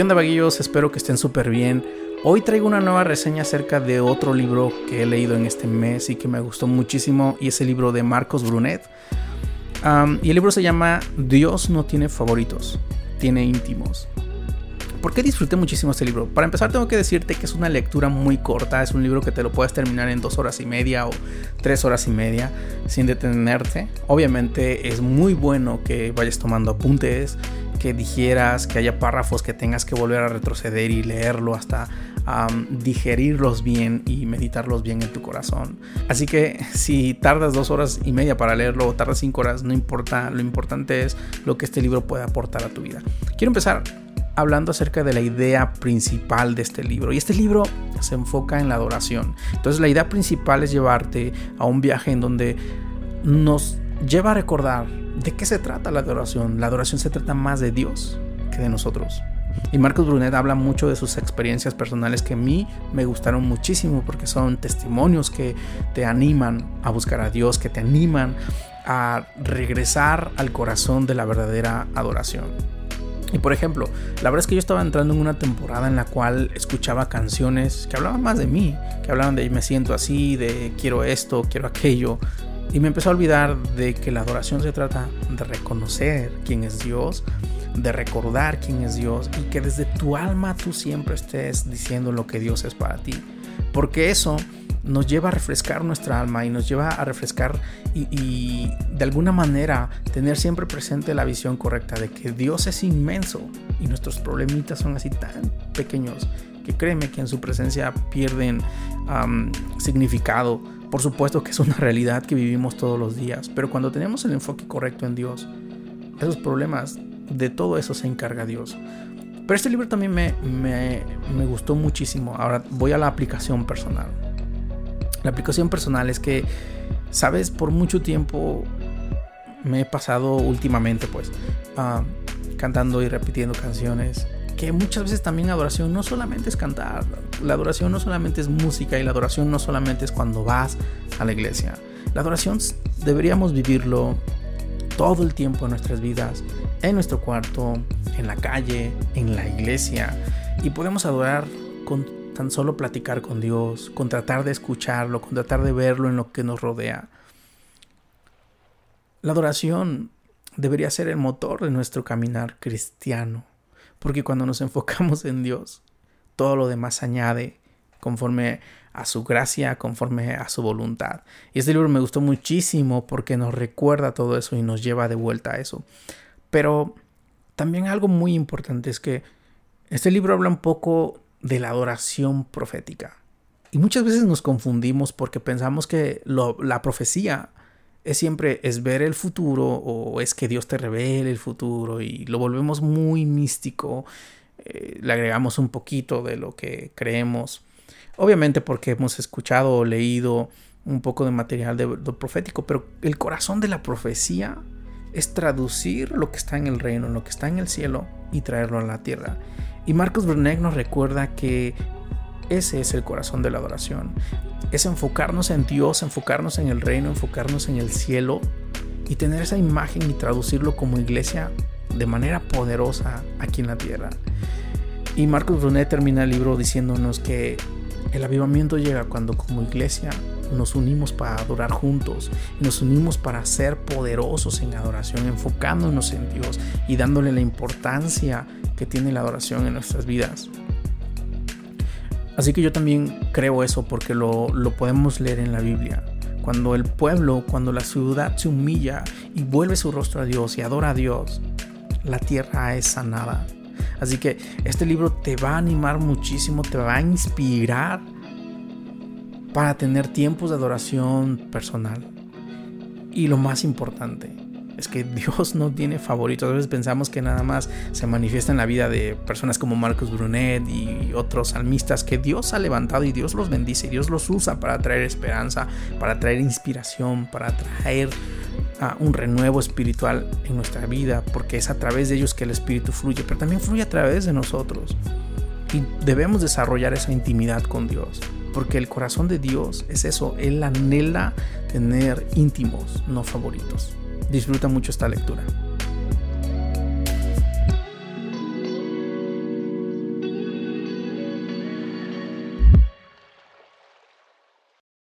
¿Qué onda vaguillos? Espero que estén súper bien. Hoy traigo una nueva reseña acerca de otro libro que he leído en este mes y que me gustó muchísimo y es el libro de Marcos Brunet. y el libro se llama Dios no tiene favoritos, tiene íntimos. ¿Por qué disfruté muchísimo este libro? Para empezar tengo que decirte que es una lectura muy corta, es un libro que te lo puedes terminar en dos horas y media o tres horas y media sin detenerte. Obviamente es muy bueno que vayas tomando apuntes, que digieras, que haya párrafos que tengas que volver a retroceder y leerlo hasta digerirlos bien y meditarlos bien en tu corazón. Así que si tardas dos horas y media para leerlo o tardas cinco horas, no importa, lo importante es lo que este libro puede aportar a tu vida. Quiero empezar hablando acerca de la idea principal de este libro. Y este libro se enfoca en la adoración. Entonces la idea principal es llevarte a un viaje en donde nos lleva a recordar ¿De qué se trata la adoración? La adoración se trata más de Dios que de nosotros. Y Marcos Brunet habla mucho de sus experiencias personales que a mí me gustaron muchísimo porque son testimonios que te animan a buscar a Dios, que te animan a regresar al corazón de la verdadera adoración. Y por ejemplo, la verdad es que yo estaba entrando en una temporada en la cual escuchaba canciones que hablaban más de mí, que hablaban de me siento así, de quiero esto, quiero aquello, y me empezó a olvidar de que la adoración se trata de reconocer quién es Dios, de recordar quién es Dios y que desde tu alma tú siempre estés diciendo lo que Dios es para ti. Porque eso nos lleva a refrescar nuestra alma y nos lleva a refrescar y, de alguna manera tener siempre presente la visión correcta de que Dios es inmenso y nuestros problemitas son así tan pequeños que créeme que en su presencia pierden significado. Por supuesto que es una realidad que vivimos todos los días, pero cuando tenemos el enfoque correcto en Dios, esos problemas, de todo eso se encarga Dios. Pero este libro también me, me, me gustó muchísimo. Ahora voy a la aplicación personal. La aplicación personal es que, sabes, por mucho tiempo me he pasado últimamente pues ah, cantando y repitiendo canciones que muchas veces también adoración no solamente es cantar, la adoración no solamente es música y la adoración no solamente es cuando vas a la iglesia. La adoración deberíamos vivirlo todo el tiempo en nuestras vidas, en nuestro cuarto, en la calle, en la iglesia. Y podemos adorar con tan solo platicar con Dios, con tratar de escucharlo, con tratar de verlo en lo que nos rodea. La adoración debería ser el motor de nuestro caminar cristiano. Porque cuando nos enfocamos en Dios, todo lo demás añade conforme a su gracia, conforme a su voluntad. Y este libro me gustó muchísimo porque nos recuerda todo eso y nos lleva de vuelta a eso. Pero también algo muy importante es que este libro habla un poco de la adoración profética. Y muchas veces nos confundimos porque pensamos que la profecía es siempre es ver el futuro o es que Dios te revele el futuro y lo volvemos muy místico, eh, le agregamos un poquito de lo que creemos, obviamente porque hemos escuchado o leído un poco de material de, profético, pero el corazón de la profecía es traducir lo que está en el reino, lo que está en el cielo y traerlo a la tierra. Y Marcos Brunet nos recuerda que ese es el corazón de la adoración. Es enfocarnos en Dios, enfocarnos en el reino, enfocarnos en el cielo y tener esa imagen y traducirlo como iglesia de manera poderosa aquí en la tierra. Y Marcos Brunet termina el libro diciéndonos que el avivamiento llega cuando como iglesia nos unimos para adorar juntos, nos unimos para ser poderosos en adoración, enfocándonos en Dios y dándole la importancia que tiene la adoración en nuestras vidas. Así que yo también creo eso porque lo, podemos leer en la Biblia. Cuando el pueblo, cuando la ciudad se humilla y vuelve su rostro a Dios y adora a Dios, la tierra es sanada. Así que este libro te va a animar muchísimo, te va a inspirar para tener tiempos de adoración personal. Y lo más importante, es que Dios no tiene favoritos. A veces pensamos que nada más se manifiesta en la vida de personas como Marcus Brunet y otros salmistas que Dios ha levantado y Dios los bendice y Dios los usa para traer esperanza, para traer inspiración, para traer ah, un renuevo espiritual en nuestra vida, porque es a través de ellos que el Espíritu fluye, pero también fluye a través de nosotros. Y debemos desarrollar esa intimidad con Dios, porque el corazón de Dios es eso, Él anhela tener íntimos, no favoritos. Disfruta mucho esta lectura.